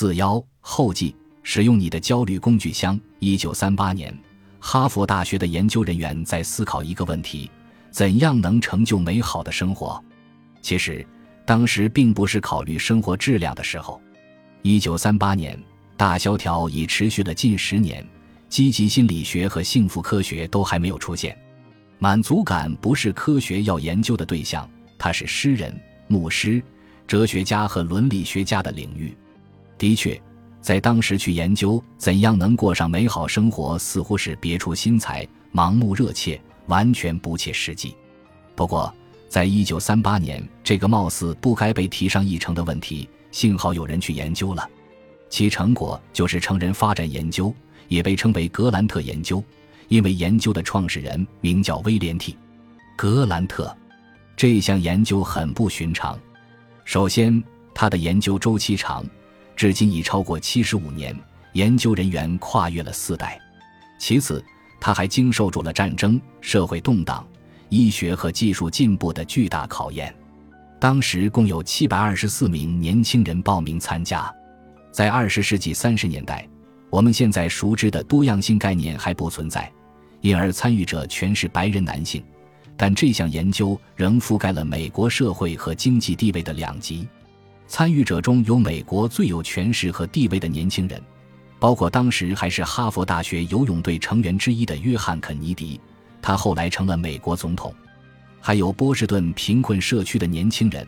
四幺后记：使用你的焦虑工具箱。一九三八年，哈佛大学的研究人员在思考一个问题：怎样能成就美好的生活？其实，当时并不是考虑生活质量的时候。一九三八年，大萧条已持续了近十年，积极心理学和幸福科学都还没有出现。满足感不是科学要研究的对象，它是诗人、牧师、哲学家和伦理学家的领域。的确，在当时去研究怎样能过上美好生活，似乎是别出心裁、盲目热切，完全不切实际。不过，在一九三八年，这个貌似不该被提上议程的问题，幸好有人去研究了。其成果就是成人发展研究，也被称为格兰特研究，因为研究的创始人名叫威廉 ·T· 格兰特。这项研究很不寻常。首先，他的研究周期长。至今已超过七十五年，研究人员跨越了四代。其次，他还经受住了战争、社会动荡、医学和技术进步的巨大考验。当时共有七百二十四名年轻人报名参加。在二十世纪三十年代，我们现在熟知的多样性概念还不存在，因而参与者全是白人男性。但这项研究仍覆盖了美国社会和经济地位的两极。参与者中有美国最有权势和地位的年轻人，包括当时还是哈佛大学游泳队成员之一的约翰·肯尼迪，他后来成了美国总统；还有波士顿贫困社区的年轻人，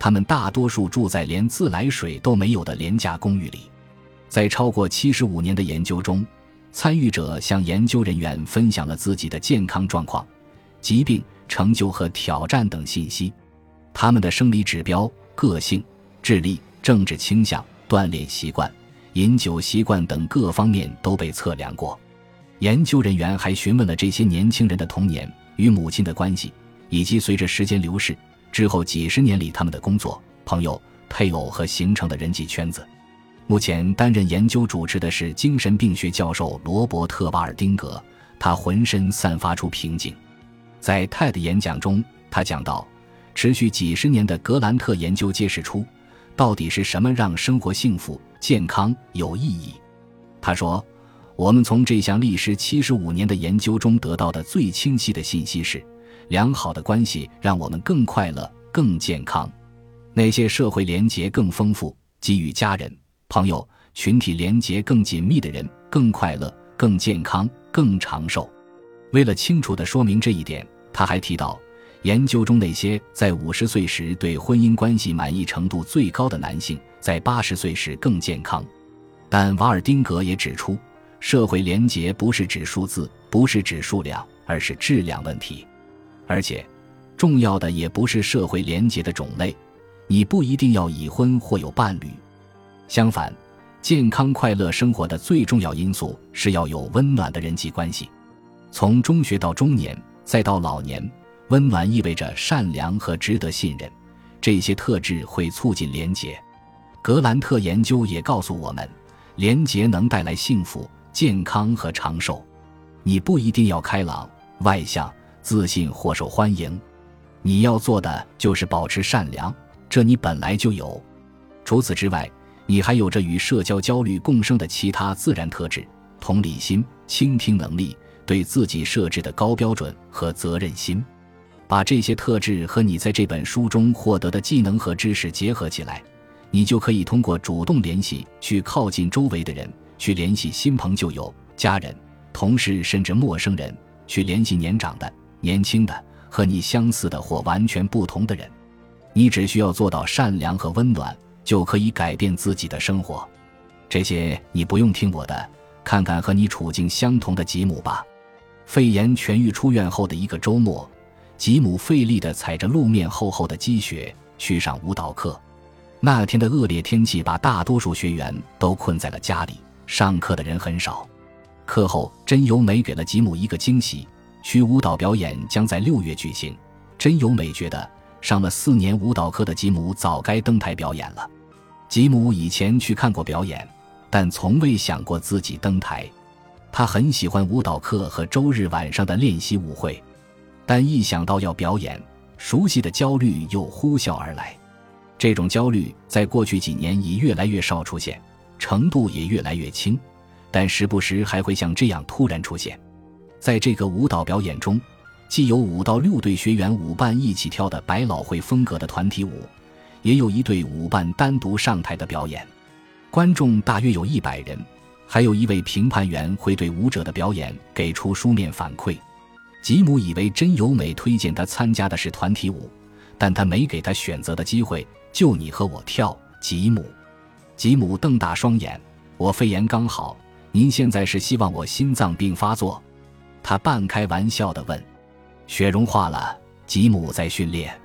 他们大多数住在连自来水都没有的廉价公寓里。在超过七十五年的研究中，参与者向研究人员分享了自己的健康状况、疾病、成就和挑战等信息，他们的生理指标、个性。智力、政治倾向、锻炼习惯、饮酒习惯等各方面都被测量过。研究人员还询问了这些年轻人的童年与母亲的关系，以及随着时间流逝之后几十年里他们的工作、朋友、配偶和形成的人际圈子。目前担任研究主持的是精神病学教授罗伯特·瓦尔丁格，他浑身散发出平静。在 TED 演讲中，他讲到，持续几十年的格兰特研究揭示出。到底是什么让生活幸福、健康、有意义？他说：“我们从这项历时七十五年的研究中得到的最清晰的信息是，良好的关系让我们更快乐、更健康。那些社会连结更丰富、给予家人、朋友、群体连结更紧密的人更快乐、更健康、更长寿。”为了清楚地说明这一点，他还提到。研究中那些在五十岁时对婚姻关系满意程度最高的男性，在八十岁时更健康。但瓦尔丁格也指出，社会连结不是指数字，不是指数量，而是质量问题。而且，重要的也不是社会连结的种类，你不一定要已婚或有伴侣。相反，健康快乐生活的最重要因素是要有温暖的人际关系。从中学到中年，再到老年。温暖意味着善良和值得信任，这些特质会促进廉洁。格兰特研究也告诉我们，廉洁能带来幸福、健康和长寿。你不一定要开朗、外向、自信或受欢迎，你要做的就是保持善良，这你本来就有。除此之外，你还有着与社交焦虑共生的其他自然特质：同理心、倾听能力、对自己设置的高标准和责任心。把这些特质和你在这本书中获得的技能和知识结合起来，你就可以通过主动联系去靠近周围的人，去联系新朋旧友、家人、同事，甚至陌生人，去联系年长的、年轻的、和你相似的或完全不同的人。你只需要做到善良和温暖，就可以改变自己的生活。这些你不用听我的，看看和你处境相同的吉姆吧。肺炎痊愈出院后的一个周末。吉姆费力地踩着路面厚厚的积雪去上舞蹈课。那天的恶劣天气把大多数学员都困在了家里，上课的人很少。课后，真由美给了吉姆一个惊喜：区舞蹈表演将在六月举行。真由美觉得，上了四年舞蹈课的吉姆早该登台表演了。吉姆以前去看过表演，但从未想过自己登台。他很喜欢舞蹈课和周日晚上的练习舞会。但一想到要表演，熟悉的焦虑又呼啸而来。这种焦虑在过去几年已越来越少出现，程度也越来越轻，但时不时还会像这样突然出现。在这个舞蹈表演中，既有五到六对学员舞伴一起跳的百老汇风格的团体舞，也有一对舞伴单独上台的表演。观众大约有一百人，还有一位评判员会对舞者的表演给出书面反馈。吉姆以为真由美推荐他参加的是团体舞，但他没给他选择的机会，就你和我跳。吉姆，吉姆瞪大双眼，我肺炎刚好，您现在是希望我心脏病发作？他半开玩笑地问。雪融化了，吉姆在训练。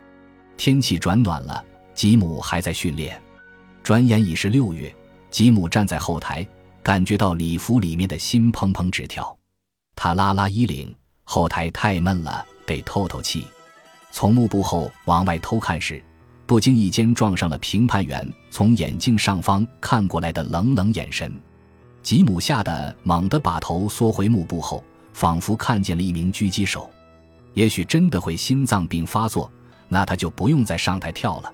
天气转暖了，吉姆还在训练。转眼已是六月，吉姆站在后台，感觉到礼服里面的心砰砰直跳。他拉拉衣领。后台太闷了，得透透气。从幕布后往外偷看时，不经意间撞上了评判员从眼镜上方看过来的冷冷眼神。吉姆吓得猛地把头缩回幕布后，仿佛看见了一名狙击手。也许真的会心脏病发作，那他就不用再上台跳了。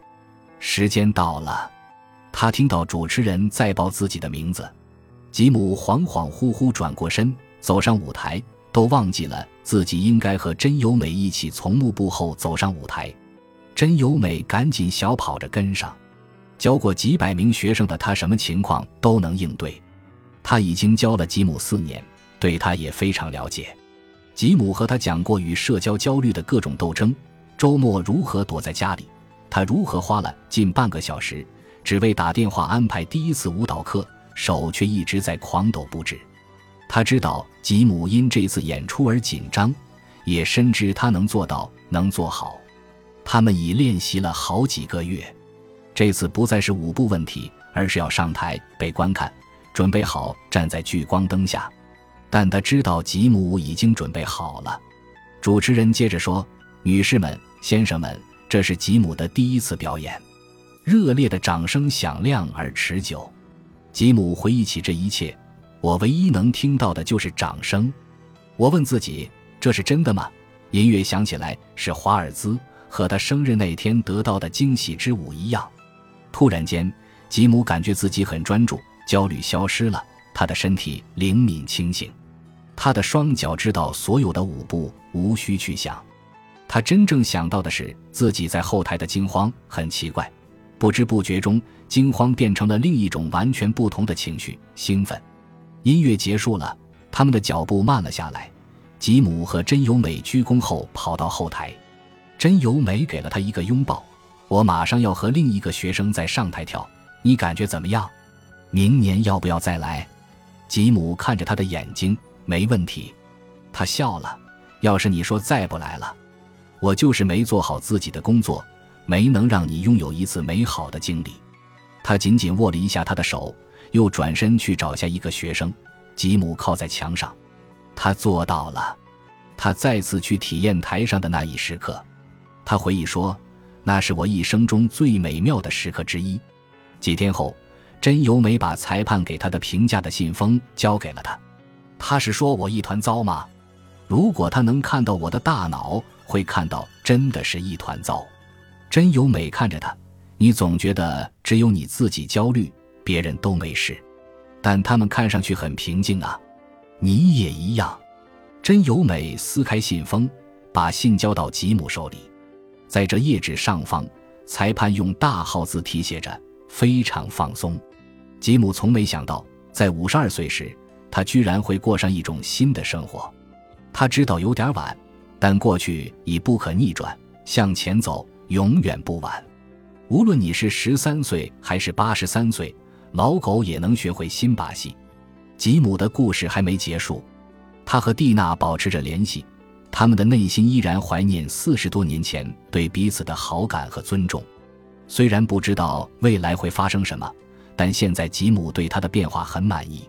时间到了，他听到主持人在报自己的名字。吉姆恍恍惚惚转过身，走上舞台。都忘记了自己应该和真由美一起从幕布后走上舞台，真由美赶紧小跑着跟上。教过几百名学生的他，什么情况都能应对。他已经教了吉姆四年，对他也非常了解。吉姆和他讲过与社交焦虑的各种斗争，周末如何躲在家里，他如何花了近半个小时只为打电话安排第一次舞蹈课，手却一直在狂抖不止。他知道吉姆因这次演出而紧张，也深知他能做到，能做好。他们已练习了好几个月，这次不再是舞步问题，而是要上台被观看，准备好站在聚光灯下。但他知道吉姆已经准备好了。主持人接着说：“女士们、先生们，这是吉姆的第一次表演。”热烈的掌声响亮而持久。吉姆回忆起这一切。我唯一能听到的就是掌声。我问自己：这是真的吗？音乐响起来是华尔兹，和他生日那天得到的惊喜之舞一样。突然间，吉姆感觉自己很专注，焦虑消失了，他的身体灵敏清醒，他的双脚知道所有的舞步，无需去想。他真正想到的是自己在后台的惊慌。很奇怪，不知不觉中，惊慌变成了另一种完全不同的情绪——兴奋。音乐结束了，他们的脚步慢了下来。吉姆和真由美鞠躬后跑到后台，真由美给了他一个拥抱。我马上要和另一个学生在上台跳，你感觉怎么样？明年要不要再来？吉姆看着他的眼睛，没问题。他笑了。要是你说再不来了，我就是没做好自己的工作，没能让你拥有一次美好的经历。他紧紧握了一下他的手。又转身去找下一个学生，吉姆靠在墙上，他做到了。他再次去体验台上的那一时刻，他回忆说：“那是我一生中最美妙的时刻之一。”几天后，真由美把裁判给他的评价的信封交给了他。他是说我一团糟吗？如果他能看到我的大脑，会看到真的是一团糟。真由美看着他，你总觉得只有你自己焦虑。别人都没事，但他们看上去很平静啊。你也一样。真由美撕开信封，把信交到吉姆手里。在这页纸上方，裁判用大号字题写着“非常放松”。吉姆从没想到，在五十二岁时，他居然会过上一种新的生活。他知道有点晚，但过去已不可逆转，向前走永远不晚。无论你是十三岁还是八十三岁。老狗也能学会新把戏。吉姆的故事还没结束，他和蒂娜保持着联系，他们的内心依然怀念四十多年前对彼此的好感和尊重。虽然不知道未来会发生什么，但现在吉姆对他的变化很满意。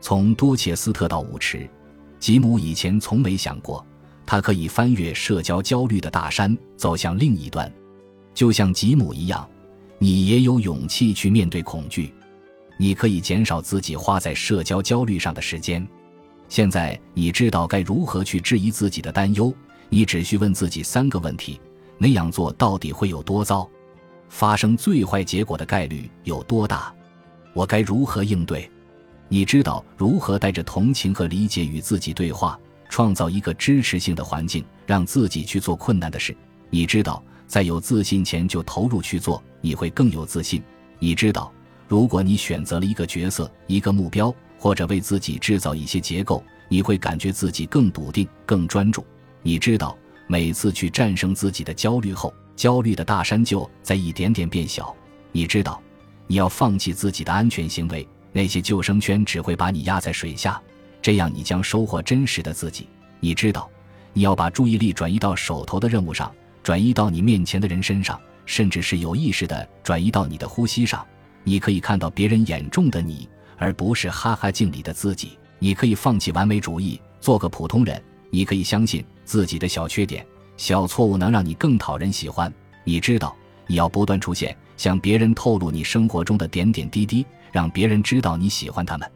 从多切斯特到舞池，吉姆以前从没想过，他可以翻越社交焦虑的大山，走向另一端。就像吉姆一样，你也有勇气去面对恐惧。你可以减少自己花在社交焦虑上的时间。现在你知道该如何去质疑自己的担忧。你只需问自己三个问题：那样做到底会有多糟？发生最坏结果的概率有多大？我该如何应对？你知道如何带着同情和理解与自己对话，创造一个支持性的环境，让自己去做困难的事。你知道在有自信前就投入去做，你会更有自信。你知道，如果你选择了一个角色、一个目标，或者为自己制造一些结构，你会感觉自己更笃定、更专注。你知道，每次去战胜自己的焦虑后，焦虑的大山就在一点点变小。你知道，你要放弃自己的安全行为。那些救生圈只会把你压在水下，这样你将收获真实的自己。你知道，你要把注意力转移到手头的任务上，转移到你面前的人身上，甚至是有意识的转移到你的呼吸上。你可以看到别人眼中的你，而不是哈哈镜里的自己。你可以放弃完美主义，做个普通人。你可以相信自己的小缺点、小错误能让你更讨人喜欢。你知道，你要不断出现，向别人透露你生活中的点点滴滴。让别人知道你喜欢他们，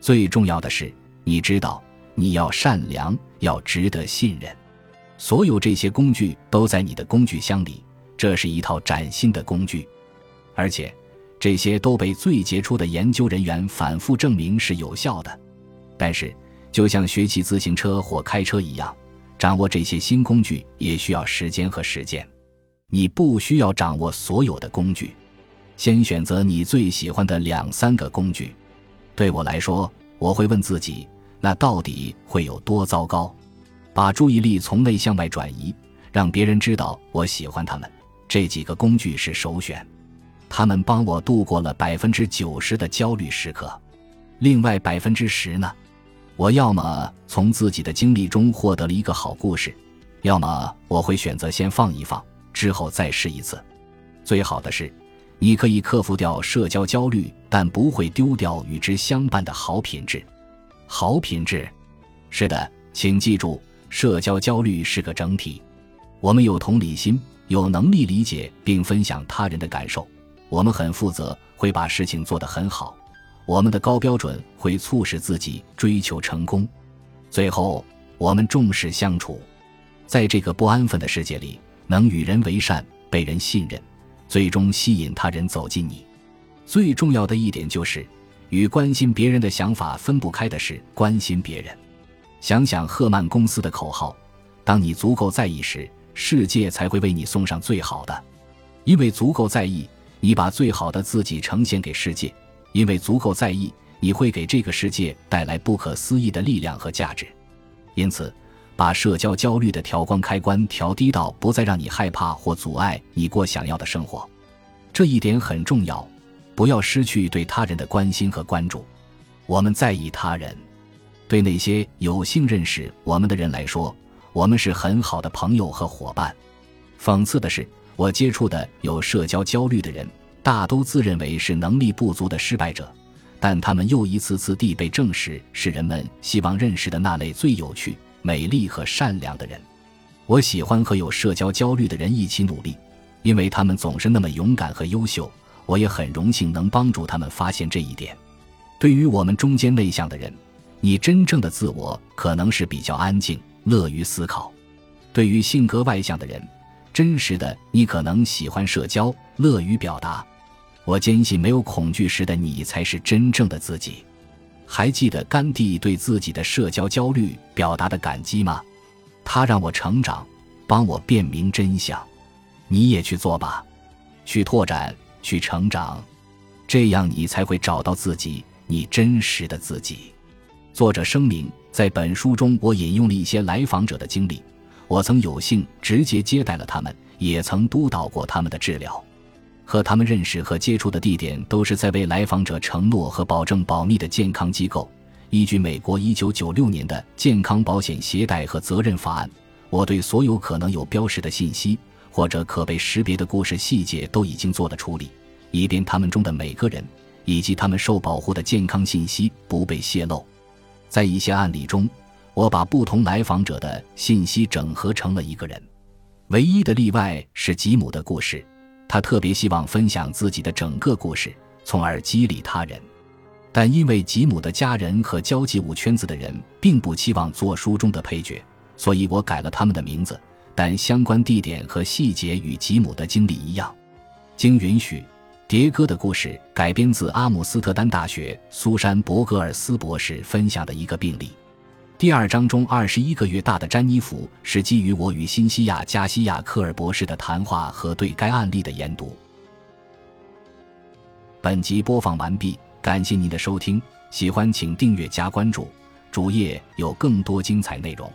最重要的是，你知道你要善良，要值得信任。所有这些工具都在你的工具箱里，这是一套崭新的工具，而且这些都被最杰出的研究人员反复证明是有效的。但是，就像学骑自行车或开车一样，掌握这些新工具也需要时间和实践。你不需要掌握所有的工具。先选择你最喜欢的两三个工具。对我来说，我会问自己：那到底会有多糟糕？把注意力从内向外转移，让别人知道我喜欢他们。这几个工具是首选，他们帮我度过了百分之九十的焦虑时刻。另外百分之十呢？我要么从自己的经历中获得了一个好故事，要么我会选择先放一放，之后再试一次。最好的是。你可以克服掉社交焦虑，但不会丢掉与之相伴的好品质。好品质，是的，请记住，社交焦虑是个整体。我们有同理心，有能力理解并分享他人的感受。我们很负责，会把事情做得很好。我们的高标准会促使自己追求成功。最后，我们重视相处，在这个不安分的世界里，能与人为善，被人信任。最终吸引他人走进你，最重要的一点就是，与关心别人的想法分不开的是关心别人。想想赫曼公司的口号：“当你足够在意时，世界才会为你送上最好的。因为足够在意，你把最好的自己呈现给世界；因为足够在意，你会给这个世界带来不可思议的力量和价值。因此。”把社交焦虑的调光开关调低到不再让你害怕或阻碍你过想要的生活，这一点很重要。不要失去对他人的关心和关注。我们在意他人，对那些有幸认识我们的人来说，我们是很好的朋友和伙伴。讽刺的是，我接触的有社交焦虑的人，大都自认为是能力不足的失败者，但他们又一次次地被证实是人们希望认识的那类最有趣。美丽和善良的人，我喜欢和有社交焦虑的人一起努力，因为他们总是那么勇敢和优秀。我也很荣幸能帮助他们发现这一点。对于我们中间内向的人，你真正的自我可能是比较安静、乐于思考；对于性格外向的人，真实的你可能喜欢社交、乐于表达。我坚信，没有恐惧时的你才是真正的自己。还记得甘地对自己的社交焦虑表达的感激吗？他让我成长，帮我辨明真相。你也去做吧，去拓展，去成长，这样你才会找到自己，你真实的自己。作者声明：在本书中，我引用了一些来访者的经历。我曾有幸直接接待了他们，也曾督导过他们的治疗。和他们认识和接触的地点都是在为来访者承诺和保证保密的健康机构。依据美国1996年的健康保险携带和责任法案，我对所有可能有标识的信息或者可被识别的故事细节都已经做了处理，以便他们中的每个人以及他们受保护的健康信息不被泄露。在一些案例中，我把不同来访者的信息整合成了一个人。唯一的例外是吉姆的故事。他特别希望分享自己的整个故事，从而激励他人。但因为吉姆的家人和交际舞圈子的人并不期望做书中的配角，所以我改了他们的名字。但相关地点和细节与吉姆的经历一样。经允许，迭戈的故事改编自阿姆斯特丹大学苏珊·伯格尔斯博士分享的一个病例。第二章中，二十一个月大的詹妮弗是基于我与新西亚加西亚科尔博士的谈话和对该案例的研读。本集播放完毕，感谢您的收听，喜欢请订阅加关注，主页有更多精彩内容。